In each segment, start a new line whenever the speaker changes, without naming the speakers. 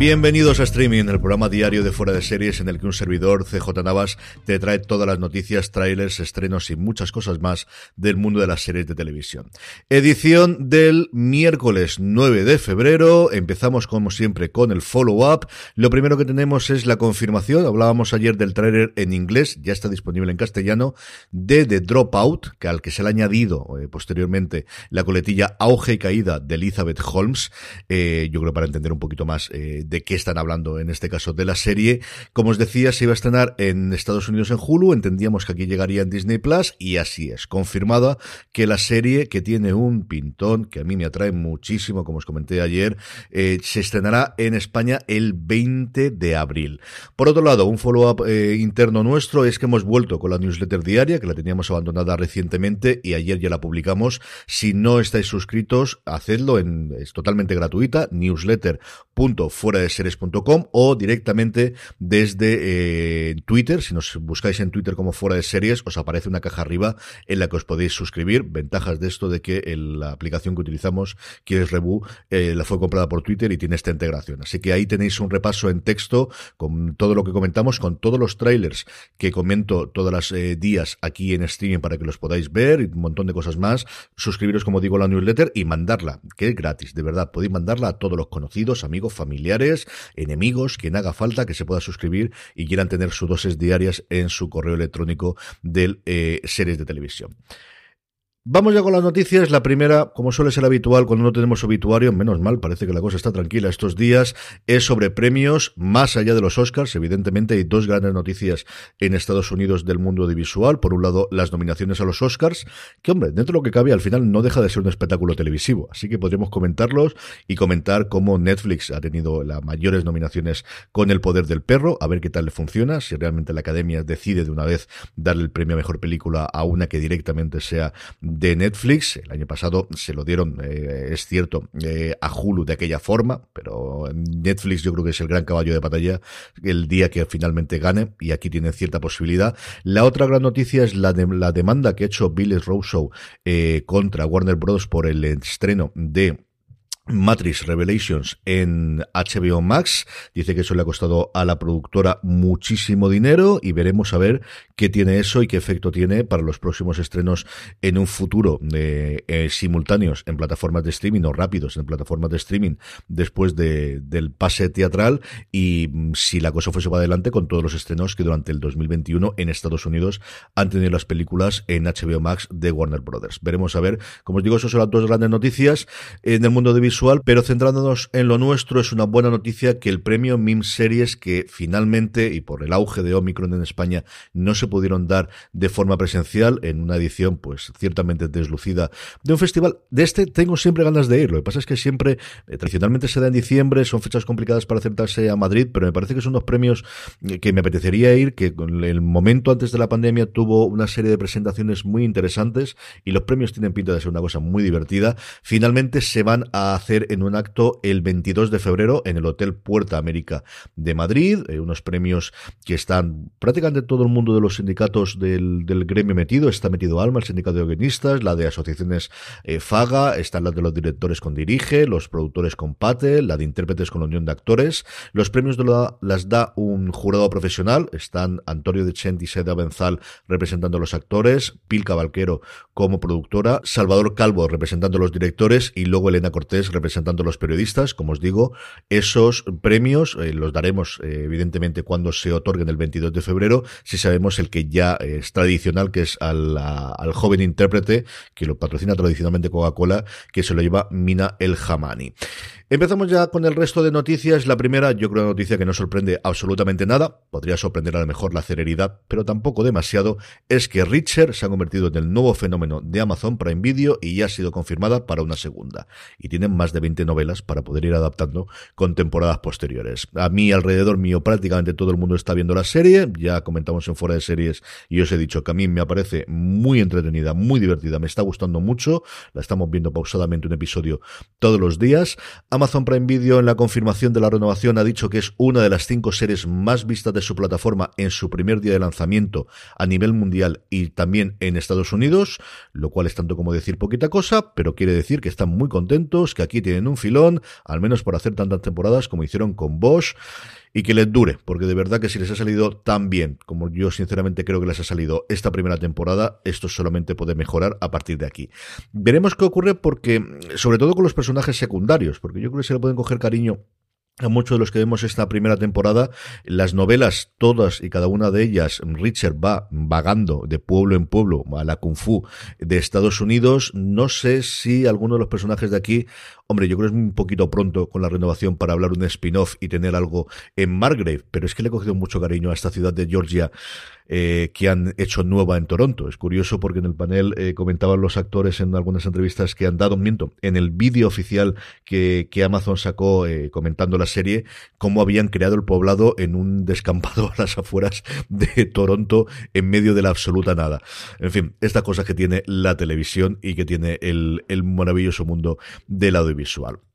Bienvenidos a Streaming, el programa diario de Fuera de Series en el que un servidor, CJ Navas, te trae todas las noticias, trailers, estrenos y muchas cosas más del mundo de las series de televisión. Edición del miércoles 9 de febrero. Empezamos como siempre con el follow-up. Lo primero que tenemos es la confirmación, hablábamos ayer del trailer en inglés, ya está disponible en castellano, de The Dropout, que al que se le ha añadido eh, posteriormente la coletilla Auge y Caída de Elizabeth Holmes. Eh, yo creo para entender un poquito más eh, de qué están hablando en este caso de la serie. Como os decía, se iba a estrenar en Estados Unidos en Hulu, entendíamos que aquí llegaría en Disney Plus y así es, confirmada que la serie que tiene un pintón que a mí me atrae muchísimo, como os comenté ayer, eh, se estrenará en España el 20 de abril. Por otro lado, un follow-up eh, interno nuestro es que hemos vuelto con la newsletter diaria, que la teníamos abandonada recientemente y ayer ya la publicamos. Si no estáis suscritos, hacedlo, en, es totalmente gratuita, newsletter.fuera de series.com o directamente desde eh, Twitter. Si nos buscáis en Twitter como fuera de series, os aparece una caja arriba en la que os podéis suscribir. Ventajas de esto de que la aplicación que utilizamos, que es eh, la fue comprada por Twitter y tiene esta integración. Así que ahí tenéis un repaso en texto con todo lo que comentamos, con todos los trailers que comento todos los eh, días aquí en streaming para que los podáis ver y un montón de cosas más. Suscribiros, como digo, a la newsletter y mandarla, que es gratis, de verdad. Podéis mandarla a todos los conocidos, amigos, familiares enemigos, quien haga falta, que se pueda suscribir y quieran tener sus dosis diarias en su correo electrónico de eh, series de televisión. Vamos ya con las noticias. La primera, como suele ser habitual cuando no tenemos obituario, menos mal, parece que la cosa está tranquila estos días, es sobre premios más allá de los Oscars. Evidentemente hay dos grandes noticias en Estados Unidos del mundo audiovisual. Por un lado, las nominaciones a los Oscars, que hombre, dentro de lo que cabe, al final no deja de ser un espectáculo televisivo. Así que podríamos comentarlos y comentar cómo Netflix ha tenido las mayores nominaciones con El Poder del Perro, a ver qué tal le funciona, si realmente la Academia decide de una vez darle el premio a Mejor Película a una que directamente sea de Netflix. El año pasado se lo dieron, eh, es cierto, eh, a Hulu de aquella forma, pero Netflix yo creo que es el gran caballo de batalla el día que finalmente gane y aquí tiene cierta posibilidad. La otra gran noticia es la, de, la demanda que ha hecho Bill Rousseau eh, contra Warner Bros. por el estreno de Matrix Revelations en HBO Max. Dice que eso le ha costado a la productora muchísimo dinero y veremos a ver qué tiene eso y qué efecto tiene para los próximos estrenos en un futuro de eh, simultáneos en plataformas de streaming o rápidos en plataformas de streaming después de, del pase teatral y mm, si la cosa fuese para adelante con todos los estrenos que durante el 2021 en Estados Unidos han tenido las películas en HBO Max de Warner Brothers. Veremos a ver. Como os digo, esas son las dos grandes noticias en el mundo de pero centrándonos en lo nuestro, es una buena noticia que el premio MIM Series, que finalmente, y por el auge de Omicron en España, no se pudieron dar de forma presencial en una edición, pues ciertamente deslucida de un festival. De este tengo siempre ganas de ir. Lo que pasa es que siempre, eh, tradicionalmente se da en diciembre, son fechas complicadas para acercarse a Madrid, pero me parece que son dos premios eh, que me apetecería ir, que con el momento antes de la pandemia tuvo una serie de presentaciones muy interesantes y los premios tienen pinta de ser una cosa muy divertida. Finalmente se van a hacer en un acto el 22 de febrero en el Hotel Puerta América de Madrid, eh, unos premios que están prácticamente todo el mundo de los sindicatos del, gremio metido, está metido Alma, el sindicato de guionistas, la de asociaciones eh, FAGA, están las de los directores con Dirige, los productores con Pate, la de intérpretes con la Unión de Actores, los premios las da un jurado profesional, están Antonio de Chent y Seda Benzal representando a los actores, Pilca Valquero como productora, Salvador Calvo representando a los directores y luego Elena Cortés representando a los periodistas. Como os digo, esos premios eh, los daremos eh, evidentemente cuando se otorguen el 22 de febrero, si sabemos el que ya es tradicional, que es al, al joven intérprete que lo patrocina tradicionalmente Coca-Cola, que se lo lleva Mina El Hamani. Empezamos ya con el resto de noticias. La primera, yo creo, una noticia que no sorprende absolutamente nada. Podría sorprender a lo mejor la celeridad, pero tampoco demasiado. Es que Richard se ha convertido en el nuevo fenómeno de Amazon Prime Video y ya ha sido confirmada para una segunda. Y tienen más de 20 novelas para poder ir adaptando con temporadas posteriores. A mí, alrededor mío, prácticamente todo el mundo está viendo la serie. Ya comentamos en fuera de series y os he dicho que a mí me parece muy entretenida, muy divertida. Me está gustando mucho. La estamos viendo pausadamente un episodio todos los días Amazon Prime Video en la confirmación de la renovación ha dicho que es una de las cinco series más vistas de su plataforma en su primer día de lanzamiento a nivel mundial y también en Estados Unidos, lo cual es tanto como decir poquita cosa, pero quiere decir que están muy contentos, que aquí tienen un filón, al menos por hacer tantas temporadas como hicieron con Bosch y que les dure, porque de verdad que si les ha salido tan bien como yo sinceramente creo que les ha salido esta primera temporada, esto solamente puede mejorar a partir de aquí. Veremos qué ocurre porque, sobre todo con los personajes secundarios, porque yo creo que se le pueden coger cariño a muchos de los que vemos esta primera temporada, las novelas, todas y cada una de ellas, Richard va vagando de pueblo en pueblo a la Kung Fu de Estados Unidos. No sé si alguno de los personajes de aquí, hombre, yo creo que es un poquito pronto con la renovación para hablar un spin-off y tener algo en Margrave, pero es que le he cogido mucho cariño a esta ciudad de Georgia eh, que han hecho nueva en Toronto. Es curioso porque en el panel eh, comentaban los actores en algunas entrevistas que han dado, miento, en el vídeo oficial que, Amazon sacó eh, comentando la serie, cómo habían creado el poblado en un descampado a las afueras de Toronto en medio de la absoluta nada. En fin, estas cosas que tiene la televisión y que tiene el, el maravilloso mundo del audiovisual audiovisual.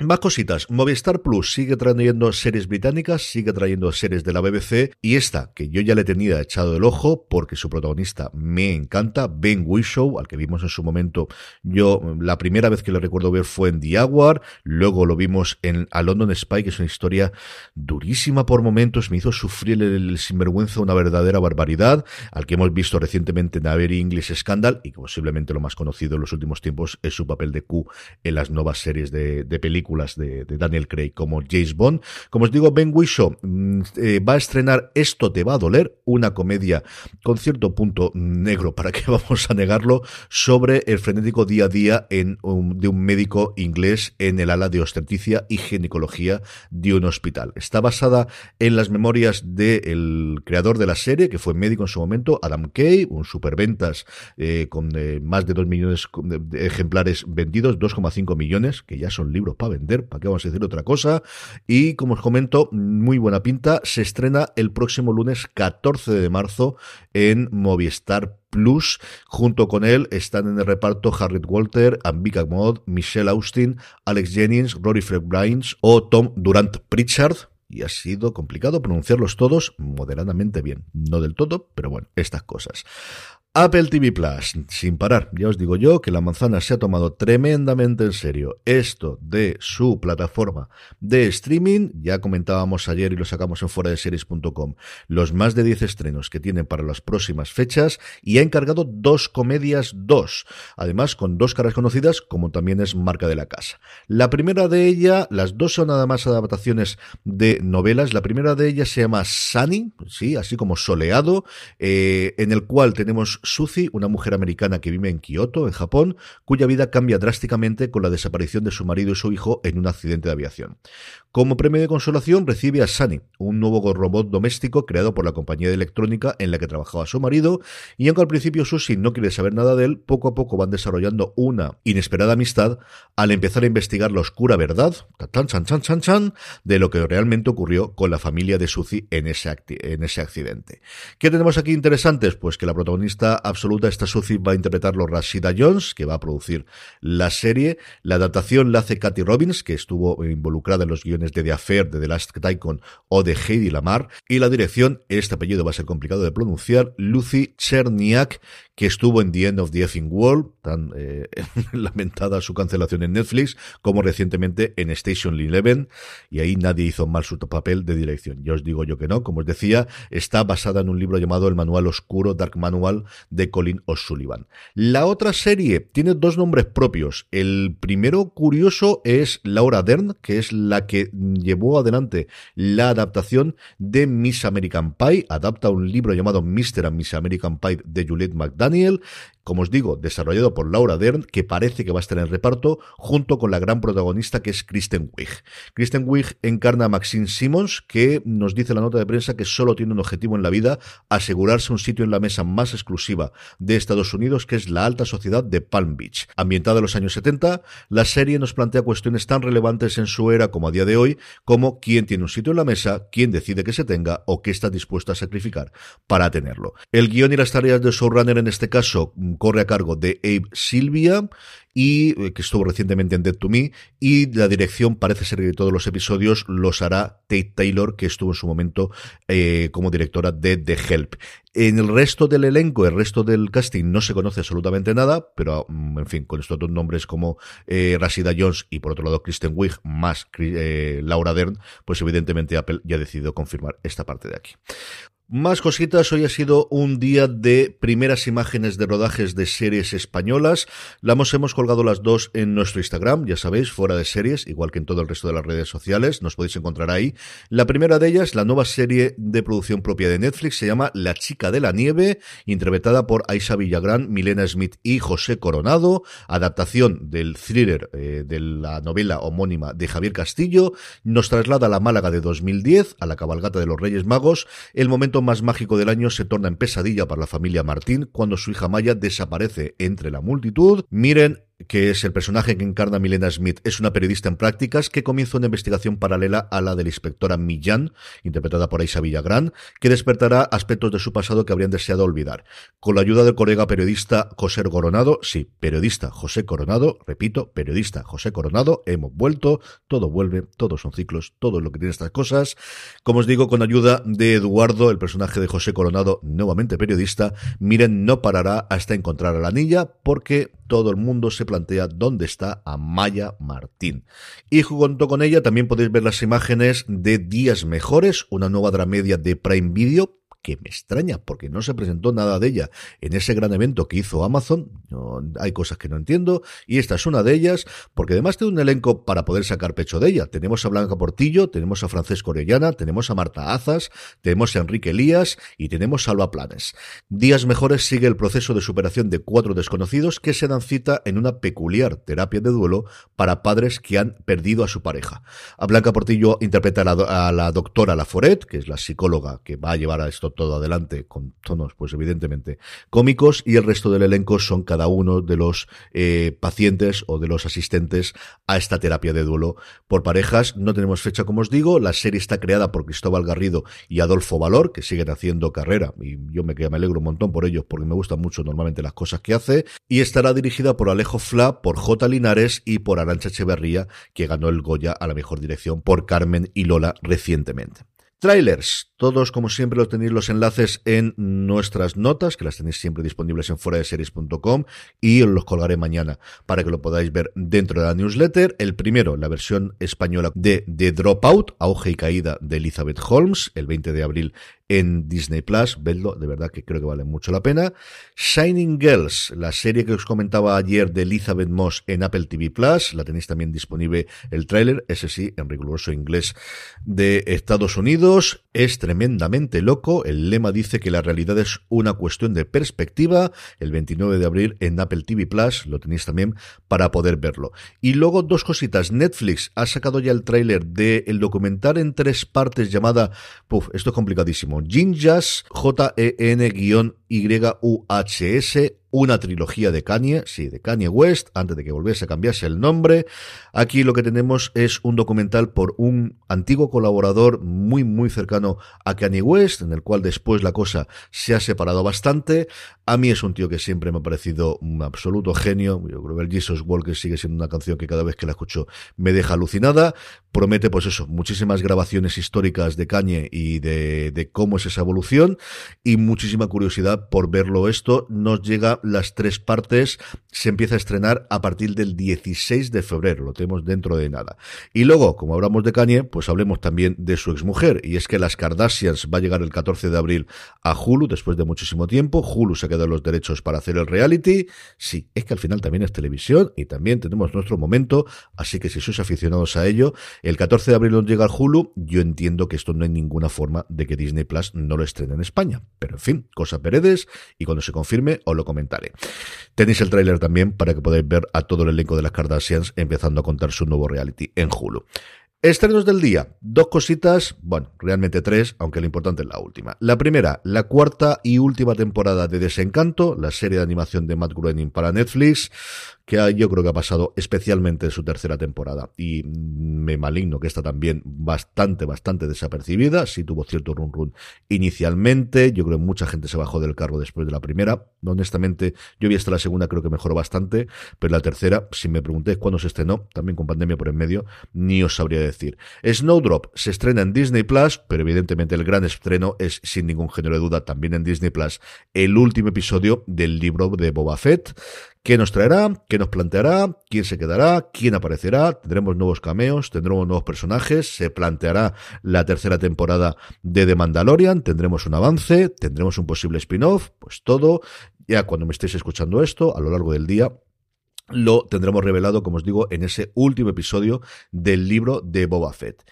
Más cositas. Movistar Plus sigue trayendo series británicas, sigue trayendo series de la BBC y esta, que yo ya le tenía echado el ojo porque su protagonista me encanta, Ben Whishaw, al que vimos en su momento. Yo, la primera vez que lo recuerdo ver fue en The Hour, luego lo vimos en A London Spy, que es una historia durísima por momentos, me hizo sufrir el, sinvergüenza una verdadera barbaridad, al que hemos visto recientemente en A Very English Scandal y que posiblemente lo más conocido en los últimos tiempos es su papel de Q en las nuevas series de películas de, Daniel Craig como James Bond. Como os digo, Ben Whishaw mm, eh, va a estrenar Esto te va a doler, una comedia con cierto punto negro, para que vamos a negarlo, sobre el frenético día a día de un médico inglés en el ala de obstetricia y ginecología de un hospital. Está basada en las memorias del creador de la serie, que fue médico en su momento, Adam Kay, un superventas eh, con eh, más de 2 millones de ejemplares vendidos, 2,5 millones, que ya son libros para ¿para qué vamos a decir otra cosa? Y como os comento, muy buena pinta, se estrena el próximo lunes 14 de marzo en Movistar Plus. Junto con él están en el reparto Harriet Walter, Ambika Mod, Michelle Austin, Alex Jennings, Rory Fred Bryans o Tom Durant Pritchard. Y ha sido complicado pronunciarlos todos moderadamente bien. No del todo, pero bueno, estas cosas. Apple TV Plus, sin parar, ya os digo yo que la manzana se ha tomado tremendamente en serio. Esto de su plataforma de streaming, ya comentábamos ayer y lo sacamos en fuera de series.com, los más de 10 estrenos que tienen para las próximas fechas y ha encargado dos comedias, dos, además con dos caras conocidas como también es marca de la casa. La primera de ella, las dos son nada más adaptaciones de novelas, la primera de ellas se llama Sunny, sí, así como soleado, eh, en el cual tenemos Suzy, una mujer americana que vive en Kioto, en Japón, cuya vida cambia drásticamente con la desaparición de su marido y su hijo en un accidente de aviación. Como premio de consolación recibe a Sunny, un nuevo robot doméstico creado por la compañía de electrónica en la que trabajaba su marido, y aunque al principio Suzy no quiere saber nada de él, poco a poco van desarrollando una inesperada amistad al empezar a investigar la oscura verdad, chan, chan, chan, chan, de lo que realmente ocurrió con la familia de Suzy en ese, en ese accidente. ¿Qué tenemos aquí interesantes? Pues que la protagonista absoluta, esta Suzy va a interpretarlo Rashida Jones, que va a producir la serie. La adaptación la hace Katy Robbins, que estuvo involucrada en los guiones de The Affair, de The Last Tycoon o de Heidi Lamar. Y la dirección, este apellido va a ser complicado de pronunciar, Lucy Cherniak, que estuvo en The End of the Effing World, tan eh, lamentada su cancelación en Netflix, como recientemente en Station Eleven, y ahí nadie hizo mal su papel de dirección. Ya os digo yo que no, como os decía, está basada en un libro llamado El Manual Oscuro, Dark Manual, de Colin O'Sullivan. La otra serie tiene dos nombres propios. El primero curioso es Laura Dern, que es la que llevó adelante la adaptación de Miss American Pie, adapta un libro llamado Mr. and Miss American Pie de Juliette McDonald, Daniel, como os digo, desarrollado por Laura Dern, que parece que va a estar en reparto, junto con la gran protagonista que es Kristen Wiig. Kristen Wiig encarna a Maxine Simmons, que nos dice la nota de prensa que solo tiene un objetivo en la vida, asegurarse un sitio en la mesa más exclusiva de Estados Unidos, que es la alta sociedad de Palm Beach. Ambientada en los años 70, la serie nos plantea cuestiones tan relevantes en su era como a día de hoy, como quién tiene un sitio en la mesa, quién decide que se tenga o qué está dispuesto a sacrificar para tenerlo. El guion y las tareas de showrunner en este caso corre a cargo de Abe Silvia y eh, que estuvo recientemente en Dead to Me y la dirección parece ser que todos los episodios los hará Tate Taylor que estuvo en su momento eh, como directora de The Help. En el resto del elenco, el resto del casting no se conoce absolutamente nada, pero mm, en fin, con estos dos nombres como eh, Jones y por otro lado Kristen Wiig más eh, Laura Dern, pues evidentemente Apple ya ha decidido confirmar esta parte de aquí. Más cositas, hoy ha sido un día de primeras imágenes de rodajes de series españolas. Las hemos colgado las dos en nuestro Instagram, ya sabéis, fuera de series, igual que en todo el resto de las redes sociales, nos podéis encontrar ahí. La primera de ellas, la nueva serie de producción propia de Netflix, se llama La chica de la nieve, interpretada por Aisha Villagrán, Milena Smith y José Coronado, adaptación del thriller eh, de la novela homónima de Javier Castillo, nos traslada a la Málaga de 2010, a la cabalgata de los Reyes Magos, el momento más mágico del año se torna en pesadilla para la familia Martín cuando su hija Maya desaparece entre la multitud. Miren que es el personaje que encarna Milena Smith, es una periodista en prácticas que comienza una investigación paralela a la de la inspectora Millán, interpretada por Aisha Villagrán, que despertará aspectos de su pasado que habrían deseado olvidar. Con la ayuda del colega periodista José Coronado, sí, periodista José Coronado, repito, periodista José Coronado, hemos vuelto, todo vuelve, todos son ciclos, todo lo que tiene estas cosas. Como os digo, con ayuda de Eduardo, el personaje de José Coronado, nuevamente periodista, miren, no parará hasta encontrar a la niña, porque todo el mundo se plantea dónde está Amaya Martín. Y junto con ella también podéis ver las imágenes de Días Mejores, una nueva dramedia de Prime Video, que me extraña porque no se presentó nada de ella en ese gran evento que hizo Amazon. Hay cosas que no entiendo y esta es una de ellas porque además tiene un elenco para poder sacar pecho de ella. Tenemos a Blanca Portillo, tenemos a Francesco Orellana, tenemos a Marta Azas, tenemos a Enrique Elías y tenemos a Alba Planes. Días Mejores sigue el proceso de superación de cuatro desconocidos que se dan cita en una peculiar terapia de duelo para padres que han perdido a su pareja. A Blanca Portillo interpreta a la, a la doctora Laforet, que es la psicóloga que va a llevar a todo adelante con tonos, pues evidentemente cómicos y el resto del elenco son cada uno de los eh, pacientes o de los asistentes a esta terapia de duelo por parejas. No tenemos fecha, como os digo. La serie está creada por Cristóbal Garrido y Adolfo Valor, que siguen haciendo carrera y yo me, me alegro un montón por ellos porque me gustan mucho normalmente las cosas que hace. Y estará dirigida por Alejo Fla, por J. Linares y por Arancha Echeverría, que ganó el Goya a la mejor dirección por Carmen y Lola recientemente. Trailers. Todos, como siempre, los tenéis los enlaces en nuestras notas, que las tenéis siempre disponibles en fuera de series.com y os los colgaré mañana para que lo podáis ver dentro de la newsletter. El primero, la versión española de The Dropout, auge y caída de Elizabeth Holmes, el 20 de abril en Disney Plus. Vedlo, de verdad que creo que vale mucho la pena. Shining Girls, la serie que os comentaba ayer de Elizabeth Moss en Apple TV Plus. La tenéis también disponible el tráiler, ese sí, en riguroso inglés de Estados Unidos. Es tremendamente loco. El lema dice que la realidad es una cuestión de perspectiva. El 29 de abril en Apple TV Plus lo tenéis también para poder verlo. Y luego dos cositas. Netflix ha sacado ya el tráiler del el documental en tres partes llamada, puf, esto es complicadísimo. Jinjas, J-E-N-Y-U-H-S, una trilogía de Kanye, sí, de Kanye West, antes de que volviese a cambiarse el nombre. Aquí lo que tenemos es un documental por un antiguo colaborador muy, muy cercano a Kanye West, en el cual después la cosa se ha separado bastante. A mí es un tío que siempre me ha parecido un absoluto genio. Yo creo que el Jesus Walker sigue siendo una canción que cada vez que la escucho me deja alucinada. Promete, pues eso, muchísimas grabaciones históricas de Kanye y de, de cómo es esa evolución y muchísima curiosidad por verlo esto. Nos llega las tres partes se empieza a estrenar a partir del 16 de febrero, lo tenemos dentro de nada. Y luego, como hablamos de Kanye, pues hablemos también de su exmujer, y es que las Kardashians va a llegar el 14 de abril a Hulu después de muchísimo tiempo. Hulu se ha quedado los derechos para hacer el reality. Sí, es que al final también es televisión y también tenemos nuestro momento, así que si sois aficionados a ello, el 14 de abril nos llega al Hulu. Yo entiendo que esto no hay ninguna forma de que Disney Plus no lo estrene en España, pero en fin, cosa Peredes, y cuando se confirme os lo Tenéis el tráiler también para que podáis ver a todo el elenco de las Kardashians empezando a contar su nuevo reality en Hulu. Estrenos del día. Dos cositas, bueno, realmente tres, aunque lo importante es la última. La primera, la cuarta y última temporada de Desencanto, la serie de animación de Matt Groening para Netflix, que yo creo que ha pasado especialmente en su tercera temporada. Y me maligno que está también bastante, bastante desapercibida. Sí tuvo cierto run run inicialmente. Yo creo que mucha gente se bajó del carro después de la primera. Honestamente, yo vi hasta la segunda, creo que mejoró bastante. Pero la tercera, si me preguntéis cuándo se estrenó, también con pandemia por en medio, ni os sabría decir. Snowdrop se estrena en Disney Plus, pero evidentemente el gran estreno es, sin ningún género de duda, también en Disney Plus, el último episodio del libro de Boba Fett, ¿Qué nos traerá? ¿Qué nos planteará? ¿Quién se quedará? ¿Quién aparecerá? Tendremos nuevos cameos, tendremos nuevos personajes, se planteará la tercera temporada de The Mandalorian, tendremos un avance, tendremos un posible spin-off, pues todo, ya cuando me estéis escuchando esto, a lo largo del día, lo tendremos revelado, como os digo, en ese último episodio del libro de Boba Fett.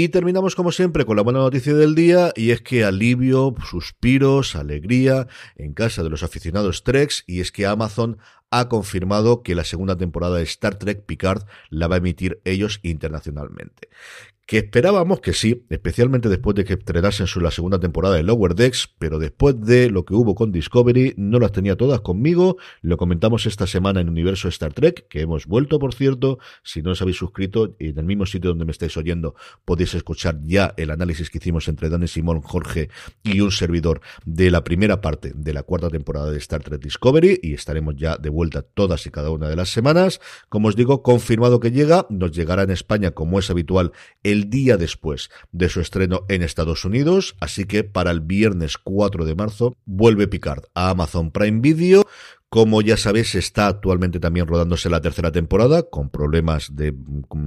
Y terminamos como siempre con la buena noticia del día y es que alivio, suspiros, alegría en casa de los aficionados Treks y es que Amazon ha confirmado que la segunda temporada de Star Trek Picard la va a emitir ellos internacionalmente que esperábamos que sí, especialmente después de que estrenasen su la segunda temporada de Lower Decks, pero después de lo que hubo con Discovery, no las tenía todas conmigo, lo comentamos esta semana en Universo Star Trek, que hemos vuelto, por cierto, si no os habéis suscrito, en el mismo sitio donde me estáis oyendo, podéis escuchar ya el análisis que hicimos entre Dani Simón, Jorge y un servidor de la primera parte de la cuarta temporada de Star Trek Discovery, y estaremos ya de vuelta todas y cada una de las semanas. Como os digo, confirmado que llega, nos llegará en España, como es habitual, el el día después de su estreno en Estados Unidos, así que para el viernes 4 de marzo vuelve Picard a Amazon Prime Video. Como ya sabéis, está actualmente también rodándose la tercera temporada, con problemas de,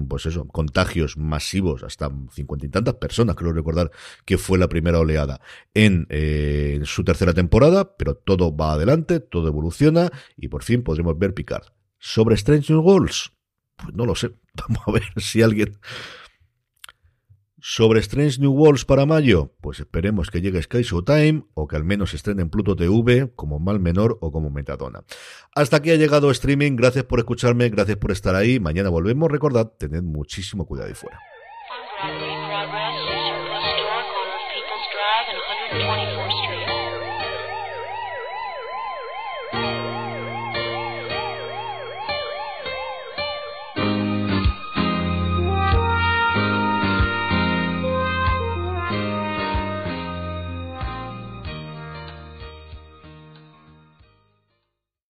pues eso, contagios masivos, hasta cincuenta y tantas personas, creo recordar que fue la primera oleada en, eh, en su tercera temporada, pero todo va adelante, todo evoluciona, y por fin podremos ver Picard. ¿Sobre Strange New Worlds? Pues no lo sé. Vamos a ver si alguien sobre Strange New Worlds para mayo, pues esperemos que llegue Sky Time o que al menos estrene en Pluto TV como Mal Menor o como Metadona. Hasta aquí ha llegado streaming, gracias por escucharme, gracias por estar ahí, mañana volvemos, recordad, tened muchísimo cuidado y fuera.